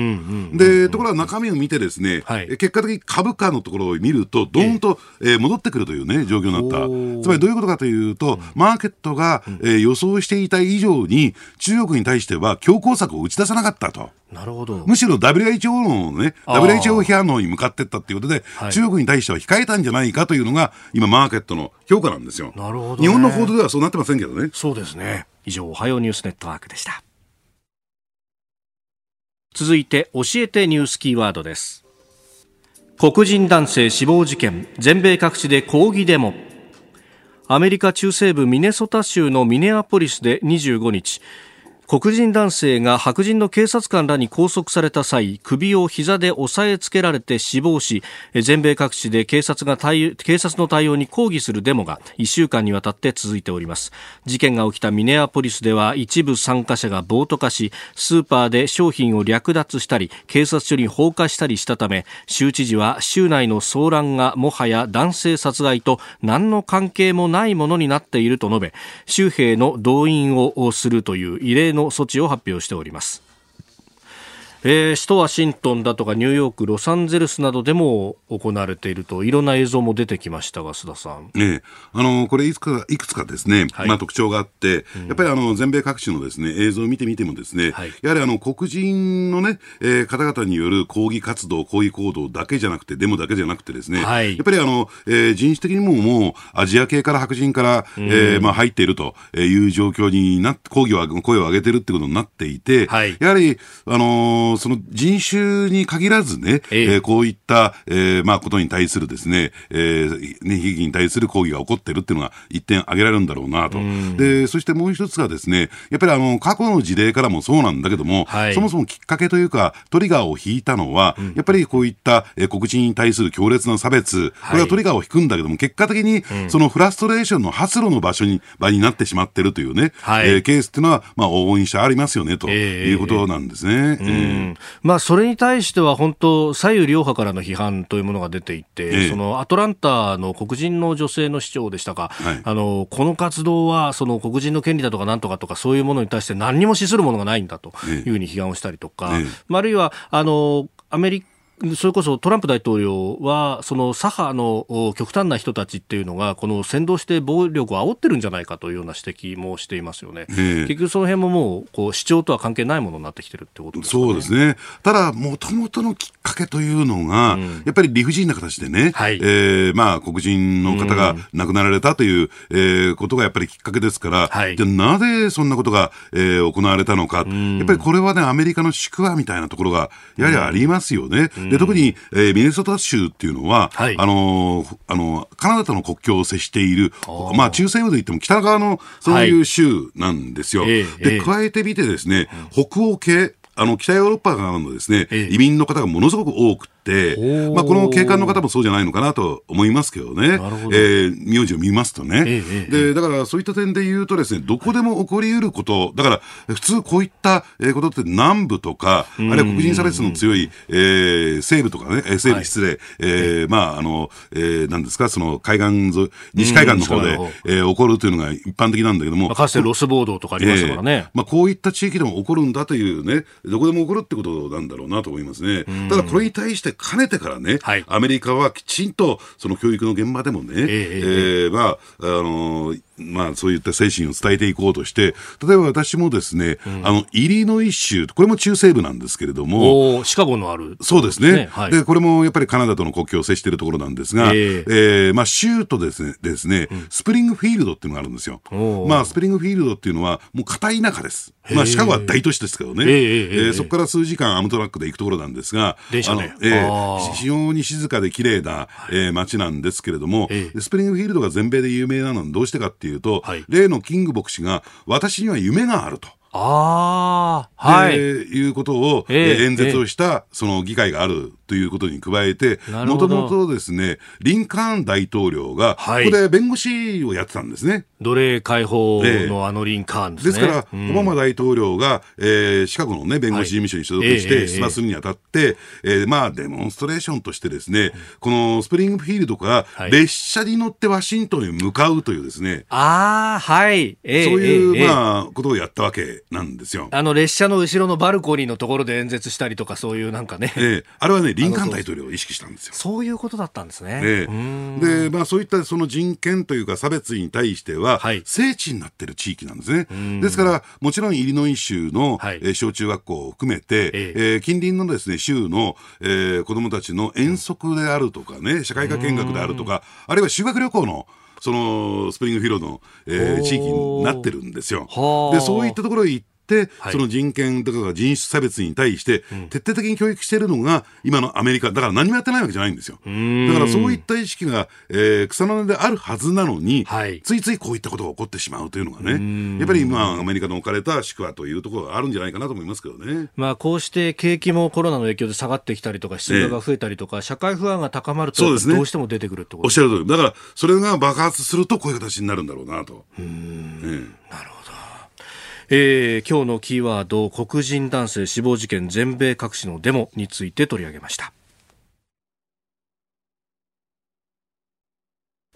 で、ところが中身を見てですね、はい、結果的に株価のところを見ると、どーんと、えー、戻ってくるというね、状況になった。つまりどういうことかというと、マーケットが、えー、予想していた以上に、中国に対しては強硬策を打ち出さなかったと。なるほど。むしろ WHO のね、WHO 批判の方に向かっていったっていうことで、はい、中国に対しては控えたんじゃないかというのが、今、マーケットの評価なんですよ。なるほど、ね、日本の報道ではそうなってませんけどね。そうですね。以上、おはようニュースネットワークでした。続いて、教えてニュースキーワードです。黒人男性死亡事件、全米各地で抗議デモ。アメリカ中西部ミネソタ州のミネアポリスで25日黒人男性が白人の警察官らに拘束された際首を膝で押さえつけられて死亡し全米各地で警察が対警察の対応に抗議するデモが1週間にわたって続いております。事件が起きたミネアポリスでは一部参加者が暴徒化しスーパーで商品を略奪したり警察署に放火したりしたため州知事は州内の騒乱がもはや男性殺害と何の関係もないものになっていると述べ州兵の動員をするという異例のの措置を発表しております。えー、首都ワシントンだとかニューヨーク、ロサンゼルスなどでも行われていると、いろんな映像も出てきましたが、須田さん。ねあのこれいくつか、いくつかですね、はい、まあ、特徴があって、うん、やっぱりあの全米各地のですね映像を見てみても、ですね、はい、やはりあの黒人のね、えー、方々による抗議活動、抗議行動だけじゃなくて、デモだけじゃなくてですね、はい、やっぱりあの、えー、人種的にももう、アジア系から白人から、うん、えー、まあ、入っているという状況になって、抗議を、声を上げてるってことになっていて、やはり、あのその人種に限らずね、えー、こういった、えー、まあ、ことに対するですね、えー、ね、悲劇に対する抗議が起こってるっていうのが一点挙げられるんだろうなと。で、そしてもう一つがですね、やっぱりあの、過去の事例からもそうなんだけども、はい、そもそもきっかけというか、トリガーを引いたのは、うん、やっぱりこういった、えー、黒人に対する強烈な差別、これはトリガーを引くんだけども、結果的に、そのフラストレーションの発露の場所に、場になってしまってるというね、はい、えー、ケースっていうのは、まあ、往々にしてありますよね、ということなんですね。えー、えー、まあ、それに対しては本当、左右両派からの批判というものが出ていて、ええ、そのアトランタの黒人の女性の市長でしたか、はい、あのこの活動はその黒人の権利だとかなんとかとかそういうものに対して何にも資するものがないんだというふうに批判をしたりとか、ええ、あるいはあのアメリカそれこそトランプ大統領は、その左派の極端な人たちっていうのが、この先導して暴力を煽ってるんじゃないかというような指摘もしていますよね。結局その辺ももう、こう主張とは関係ないものになってきてるってことですか、ね、そうですね。ただ、もともとのきっかけというのが、うん、やっぱり理不尽な形でね、はい、えー、まあ、黒人の方が亡くなられたという、うん、えー、ことがやっぱりきっかけですから、はい、じゃなぜそんなことが、えー、行われたのか、うん、やっぱりこれはね、アメリカの宿話みたいなところが、やはりありますよね。うんで特に、えー、ミネソタ州っていうのは、はい、あのあのカナダとの国境を接している、まあ、中西部で言っても北側のそういう州なんですよ。はい、で加えてみてですね、北欧系あの北ヨーロッパからのですね、移民の方がものすごく多くて、まあ、この警官の方もそうじゃないのかなと思いますけどね、ど。えー、名字を見ますとね、えー、で、だからそういった点で言うとですね、どこでも起こりうること、だから普通こういったことって南部とか、あるいは黒人差別の強い、えー、西部とかね、西部失礼、はい、えー、まあ、あの、えー、なんですか、その海岸沿い、西海岸の方で、うん、えー、起こるというのが一般的なんだけども、まあ、かつてロス暴動とかありましたからね。えー、まあ、こういった地域でも起こるんだというね、どこでも起こるってことなんだろうなと思いますね。ただこれに対してかねてからね、はい、アメリカはきちんとその教育の現場でもね、えー、えー、まあ、あのーまあ、そういった精神を伝えていこうとして、例えば私もですね、うん、あの、イリノイ州、これも中西部なんですけれども、シカゴのある、そうですね、はい、で、これもやっぱりカナダとの国境を接しているところなんですが、えー、えー、まあ、州とですね、ですね、うん、スプリングフィールドっていうのがあるんですよ。まあ、スプリングフィールドっていうのは、もう片田舎です。まあ、シカゴは大都市ですけどね、えー、えー、そこから数時間アムトラックで行くところなんですが、電車ね、えー、非常に静かで綺麗な、えー、街なんですけれども、えー、スプリングフィールドが全米で有名なのはどうしてかっていうと、はい、例のキング牧師が、私には夢があると。ああ、はい。いうことを、えー、演説をした、その議会があるということに加えて、もともとですね、リンカーン大統領が、ここで弁護士をやってたんですね。奴隷解放のあのリンカーンですね。ですから、うん、オバマ大統領が、えー、シカゴのね、弁護士事務所に所属して出馬するにあたって、えー、えー、まあ、デモンストレーションとしてですね、このスプリングフィールドから列車に乗ってワシントンへ向かうというですね、ああ、はい。えー、そういう、まあ、ことをやったわけなんですよ。あの、列車の後ろのバルコニーのところで演説したりとか、そういうなんかね。えー、あれはね、リンカーン大統領を意識したんですよ。そういうことだったんですね。えー、で、まあ、そういったその人権というか差別に対しては、はい、聖地になってる地域なんですね。ですから、もちろんイリノイ州の、はい、えー、小中学校を含めて、えー、えー、近隣のですね、州の、えー、子供たちの遠足であるとかね、社会科見学であるとか、あるいは修学旅行のそのスプリングフィールドの、えー、地域になってるんですよ。でそういったところへ行っ、はい、その人権とか人種差別に対して、徹底的に教育しているのが、今のアメリカ、だから何もやってないわけじゃないんですよ。だからそういった意識が、えー、草の根であるはずなのに、はい、ついついこういったことが起こってしまうというのがね、やっぱり今、アメリカの置かれた宿話というところがあるんじゃないかなと思いますけどね。まあ、こうして景気もコロナの影響で下がってきたりとか、失業が増えたりとか、えー、社会不安が高まると、どうしても出てくるってことおっしゃる通り。だから、それが爆発すると、こういう形になるんだろうなと。うん、えー、なるほど。えー、今日のキーワード黒人男性死亡事件全米各地のデモについて取り上げました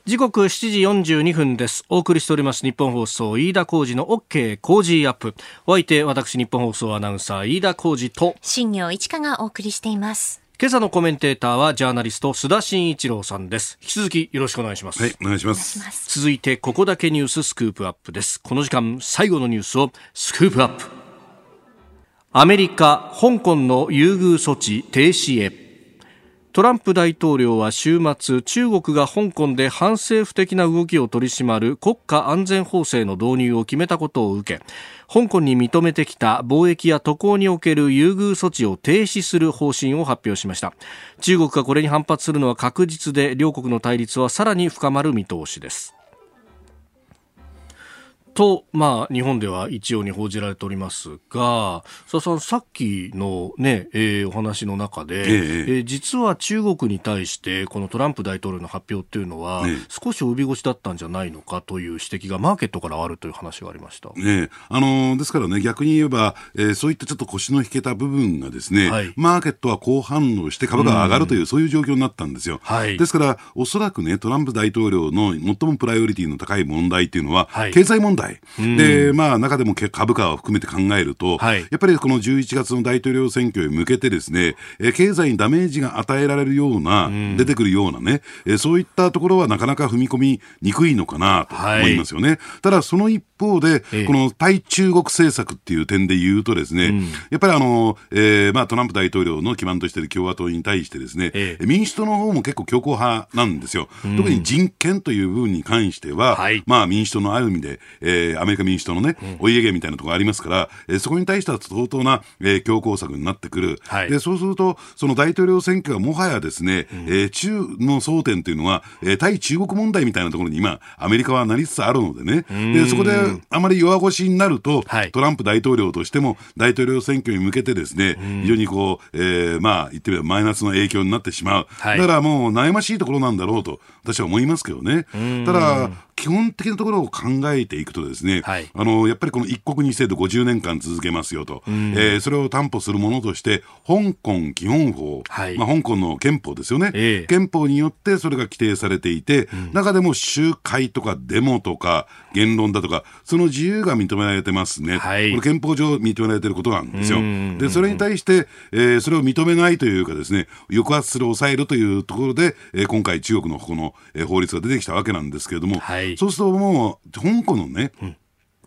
時刻7時42分です。お送りしております日本放送飯田浩二の OK 工事アップ。お相手私日本放送アナウンサー飯田浩二と新業一華がお送りしています。今朝のコメンテーターはジャーナリスト須田慎一郎さんです。引き続きよろしくお願いします。はいお願いします。続いてここだけニューススクープアップです。この時間最後のニュースをスクープアップ。アメリカ香港の優遇措置停止へ。トランプ大統領は週末中国が香港で反政府的な動きを取り締まる国家安全法制の導入を決めたことを受け香港に認めてきた貿易や渡航における優遇措置を停止する方針を発表しました。中国がこれに反発するのは確実で両国の対立はさらに深まる見通しです。と、まあ、日本では一様に報じられておりますが、ささん、さっきのね、えー、お話の中で、ええー、実は中国に対して、このトランプ大統領の発表っていうのは、ね、少し帯腰だったんじゃないのかという指摘がマーケットからあるという話がありました。ね、あのー、ですからね、逆に言えば、えー、そういったちょっと腰の引けた部分がですね、はい、マーケットは好反応して株が上がるという、うん、そういう状況になったんですよ。はい、ですから、おそらくね、トランプ大統領の最もプライオリティの高い問題っていうのは、はい、経済問題題、でまあ、中でも株価を含めて考えると、はい、やっぱりこの11月の大統領選挙へ向けて、ですね経済にダメージが与えられるような、出てくるようなね、そういったところはなかなか踏み込みにくいのかなと思いますよね。はい、ただ、その一方で、この対中国政策っていう点で言うと、ですね、うん、やっぱりあの、えーまあ、トランプ大統領の基盤としている共和党に対してですね、ええ、民主党の方も結構強硬派なんですよ。特に人権という部分に関しては、はい、まあ、民主党のある意味で、ええー、アメリカ民主党のね、お家芸みたいなところありますから、えー、そこに対しては相当な、えー、強硬策になってくる。はい、で、そうすると、その大統領選挙がもはやですね、うん、えー、中の争点というのは、えー、対中国問題みたいなところに今、アメリカはなりつつあるのでね、でそこであまり弱腰になると、はい、トランプ大統領としても大統領選挙に向けてですね、非常にこう、えー、まあ、言ってみればマイナスの影響になってしまう。はい、だからもう悩ましいところなんだろうと、私は思いますけどね。ただ、基本的なところを考えていくとですね、はい、あのやっぱりこの一国二制度50年間続けますよと、えー、それを担保するものとして香港基本法、はい、まあ、香港の憲法ですよね、えー、憲法によってそれが規定されていて、うん、中でも集会とかデモとか言論だとかその自由が認められてますね、はい、これ憲法上認められていることなんですよ。でそれに対して、えー、それを認めないというかですね抑圧する抑えるというところで、えー、今回中国のこの、えー、法律が出てきたわけなんですけれども、はい、そうするともう、香港のね、うん。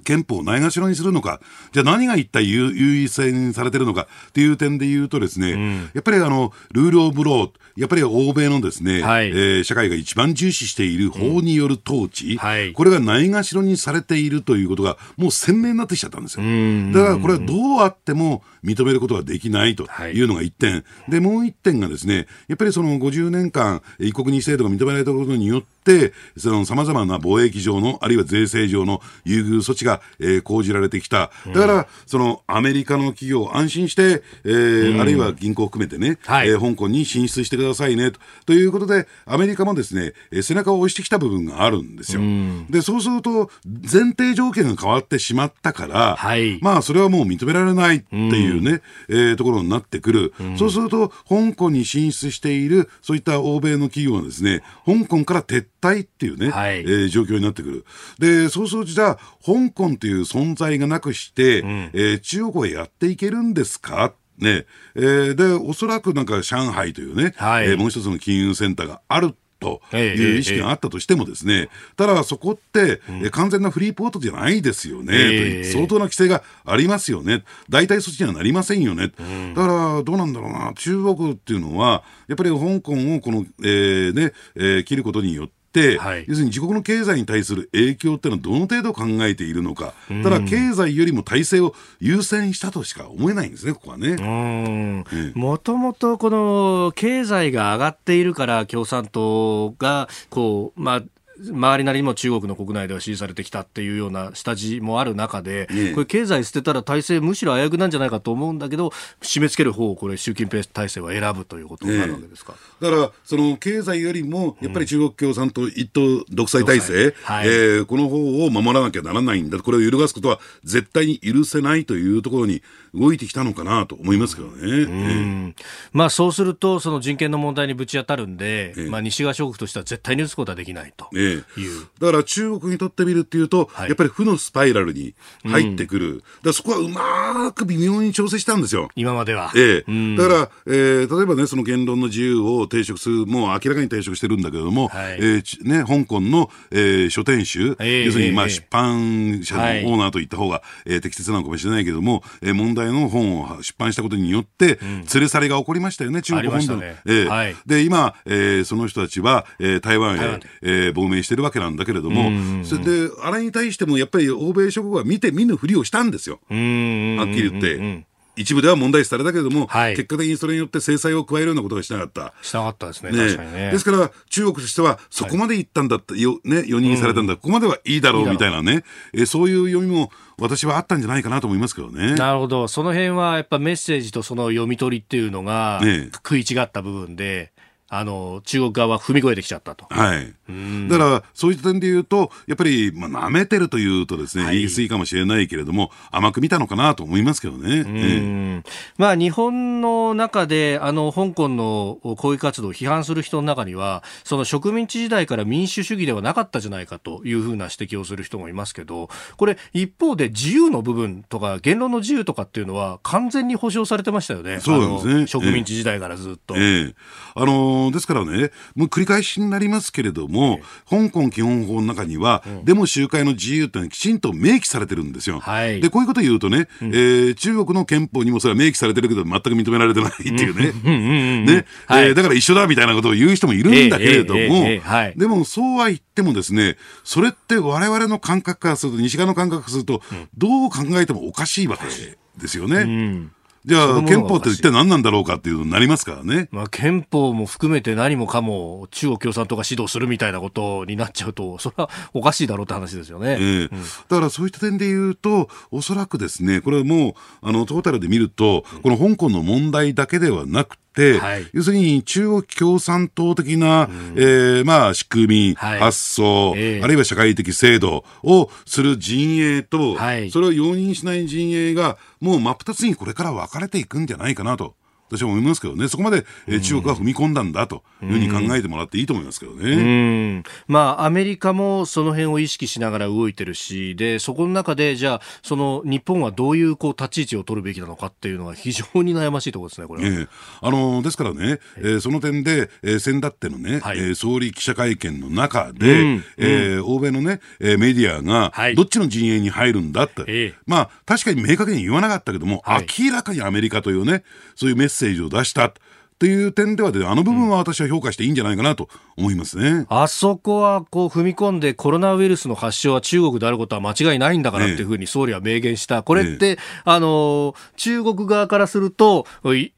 憲法をないがしろにするのか、じゃあ何が一体優位性にされてるのかっていう点で言うとですね、うん、やっぱりあの、ルールオブロー、やっぱり欧米のですね、はい、えー、社会が一番重視している法による統治、うんはい、これがないがしろにされているということが、もう鮮明になってきちゃったんですよ。だからこれはどうあっても認めることができないというのが一点。はい、で、もう一点がですね、やっぱりその50年間、一国二制度が認められたことによって、その様々な貿易上の、あるいは税制上の優遇措置が、えー、講じられてきた。だから、そのアメリカの企業、安心して、えー、うん、あるいは銀行を含めてね、はい、えー、香港に進出してくださいね。と、ということで、アメリカもですね、えー、背中を押してきた部分があるんですよ。うん、で、そうすると、前提条件が変わってしまったから、はい、まあ、それはもう認められないっていうね、うん、えー、ところになってくる。そうすると、香港に進出している、そういった欧米の企業はですね、香港から撤退っていうね、はい、えー、状況になってくる。で、そうするとじゃあ、香港という存在がなくして、うん、えー、中国はやっていけるんですか？ね、えー、で、おそらくなんか上海というね、はい、えー、もう一つの金融センターがあるという意識があったとしてもですね、ただそこって、うん、完全なフリーポートじゃないですよね、えー、相当な規制がありますよね、代替措置にはなりませんよね、うん、だからどうなんだろうな、中国っていうのは、やっぱり香港をこの、えーねえー、切ることによって、はい、要するに自国の経済に対する影響っていうのはどの程度考えているのか、ただ経済よりも体制を優先したとしか思えないんですね、ここはね。もともとこの経済が上がっているから共産党がこう、まあ、周りなりにも中国の国内では支持されてきたっていうような下地もある中で、これ経済捨てたら体制むしろ危うくなんじゃないかと思うんだけど締め付ける方をこれ習近平体制は選ぶということになるわけですか、だからその経済よりもやっぱり中国共産党一党独裁体制、はい、えー、この方を守らなきゃならないんだ。これを揺るがすことは絶対に許せないというところに動いてきたのかなと思いますけどね。えー、まあそうするとその人権の問題にぶち当たるんで、えー、まあ西側諸国としては絶対に打つことはできないと。えーだから中国にとってみるっていうと、はい、やっぱり負のスパイラルに入ってくる。うん、だそこはうまく微妙に調整したんですよ。今までは。ええうん、だから、えー、例えばね、その言論の自由を抵触する、もう明らかに抵触してるんだけれども、はい、えー、ね、香港の、えー、書店集、えー、要するに、まあ、出版社のオーナーといった方が、えー、適切なのかもしれないけれども、えー、問題の本を出版したことによって、連れ去りが起こりましたよね、中国本土、ね。えーはい、で、今、えー、その人たちは、えー、台湾へ、えー、亡命してるわけなんだけれども、それで、あれに対してもやっぱり欧米諸国は見て見ぬふりをしたんですよ。はっきり言って。一部では問題視されたけれども、はい、結果的にそれによって制裁を加えるようなことがしなかった。しなかったですね。ね確かにね。ですから、中国としては、そこまで行ったんだって、よ、ね、容認されたんだ、ここまではいいだろうみたいなね、えそういう読みも、私はあったんじゃないかなと思いますけどね。なるほど。その辺はやっぱメッセージとその読み取りっていうのが、食い違った部分で、あの中国側は踏み越えてきちゃったと。はい、だから、そういった点で言うと、やっぱり、まあ、舐めてるというとですね、はい、言い過ぎかもしれないけれども、甘く見たのかなと思いますけどね。えまあ、日本の中で、あの香港の抗議活動を批判する人の中には、その植民地時代から民主主義ではなかったじゃないかというふうな指摘をする人もいますけど、これ、一方で自由の部分とか、言論の自由とかっていうのは、完全に保障されてましたよね、そうですね。植民地時代からずっと。えええ、あのですからね、もう繰り返しになりますけれども、香港基本法の中には、デモ集会の自由というのはきちんと明記されてるんですよ。はい、で、こういうことを言うとね、うん、えー、中国の憲法にもそれは明記されてるけど、全く認められてないっていうね。ね、はい、えー、だから一緒だみたいなことを言う人もいるんだけれども、でもそうは言ってもですね、それって我々の感覚からすると、西側の感覚からすると、どう考えてもおかしいわけですよね。うんじゃあ、憲法って一体何なんだろうかっていうのになりますからね。まあ、憲法も含めて何もかも中国共産党が指導するみたいなことになっちゃうと、それはおかしいだろうって話ですよね。えーうん、だからそういった点で言うと、おそらくですね、これはもう、あの、トータルで見ると、この香港の問題だけではなくて、はい、要するに中国共産党的な、うん、えー、まあ、仕組み、はい、発想、えー、あるいは社会的制度をする陣営と、はい、それを容認しない陣営が、もう真っ二つにこれから分かれていくんじゃないかなと。私は思いますけどね、そこまで、えー、中国が踏み込んだんだというふうに考えてもらっていいと思いますけどね。まあ、アメリカもその辺を意識しながら動いてるし、で、そこの中で、じゃあ、その日本はどういうこう立ち位置を取るべきなのかっていうのは非常に悩ましいところですね、これは。えー、あのー、ですからね、えー、その点で、えー、先だってのね、はい、えー、総理記者会見の中で、うん、えー、欧米のね、えー、メディアが、どっちの陣営に入るんだって、はい、まあ、確かに明確に言わなかったけども、はい、明らかにアメリカというね、そういうメッセッセージを出した。という点ではで、あの部分は私は評価していいんじゃないかなと思いますね。あそこはこう踏み込んでコロナウイルスの発症は中国であることは間違いないんだからっていうふうに総理は明言した。これって、あの、中国側からすると、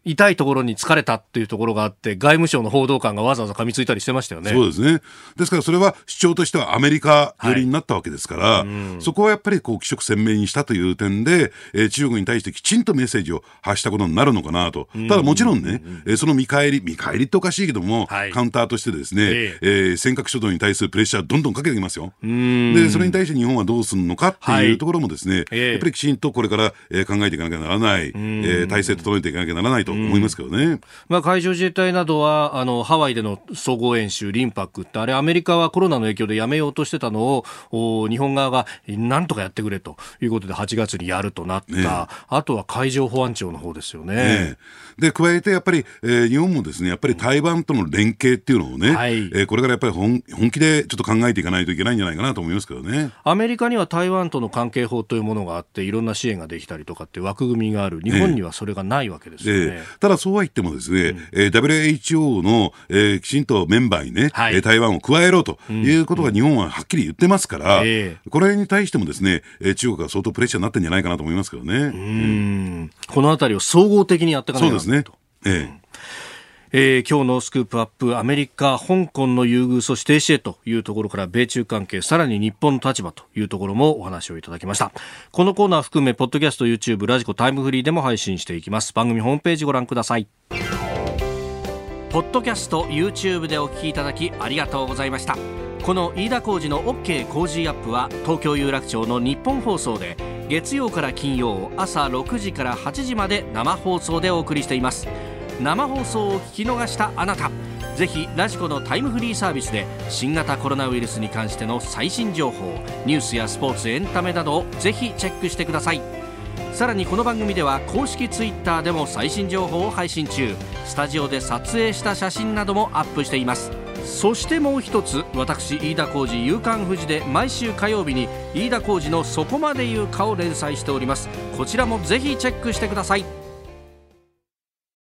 痛いところに疲れたっていうところがあって、外務省の報道官がわざわざ噛みついたりしてましたよね。そうですね。ですからそれは主張としてはアメリカ寄りになったわけですから、はい、そこはやっぱりこう、気色鮮明にしたという点で、えー、中国に対してきちんとメッセージを発したことになるのかなと。ただもちろんね、えー、その見返り、見返りっておかしいけども、はい、カウンターとしてですね、えー、えー、尖閣諸島に対するプレッシャーどんどんかけてきますよ。で、それに対して日本はどうするのかっていうところもですね、はい、やっぱりきちんとこれから、えー、考えていかなきゃならない、えー、体制整えていかなきゃならないと思いますけどね。まあ、海上自衛隊などは、あの、ハワイでの総合演習、リンパックって、あれアメリカはコロナの影響でやめようとしてたのを、お日本側がなんとかやってくれということで8月にやるとなった。ね、あとは海上保安庁の方ですよね。ねで、加えてやっぱり、えー、日本もですね、やっぱり台湾との連携っていうのをね、はい、えー、これからやっぱり本本気でちょっと考えていかないといけないんじゃないかなと思いますけどね。アメリカには台湾との関係法というものがあって、いろんな支援ができたりとかって枠組みがある。日本にはそれがないわけですよね。えーえー、ただそうは言ってもですね、うん、えー、WHO の、えー、きちんとメンバーにね、はい、台湾を加えろということが日本ははっきり言ってますから、うん、これに対してもですね、えー、中国は相当プレッシャーになってんじゃないかなと思いますけどね。うん、このあたりを総合的にやっていかないと。そうですね。ええ。えー、今日のスクープアップアメリカ、香港の優遇そして停止へというところから米中関係さらに日本の立場というところもお話をいただきました。このコーナー含めポッドキャスト YouTube ラジコタイムフリーでも配信していきます。番組ホームページご覧ください。ポッドキャスト YouTube でお聞きいただきありがとうございました。この飯田浩司の OK 工事アップは東京有楽町の日本放送で月曜から金曜朝6時から8時まで生放送でお送りしています。生放送を聞き逃したあなたぜひラジコのタイムフリーサービスで新型コロナウイルスに関しての最新情報ニュースやスポーツエンタメなどをぜひチェックしてください。さらにこの番組では公式 Twitter でも最新情報を配信中。スタジオで撮影した写真などもアップしています。そしてもう一つ私飯田浩司夕刊富士で毎週火曜日に飯田浩司の「そこまで言うか」を連載しております。こちらもぜひチェックしてください。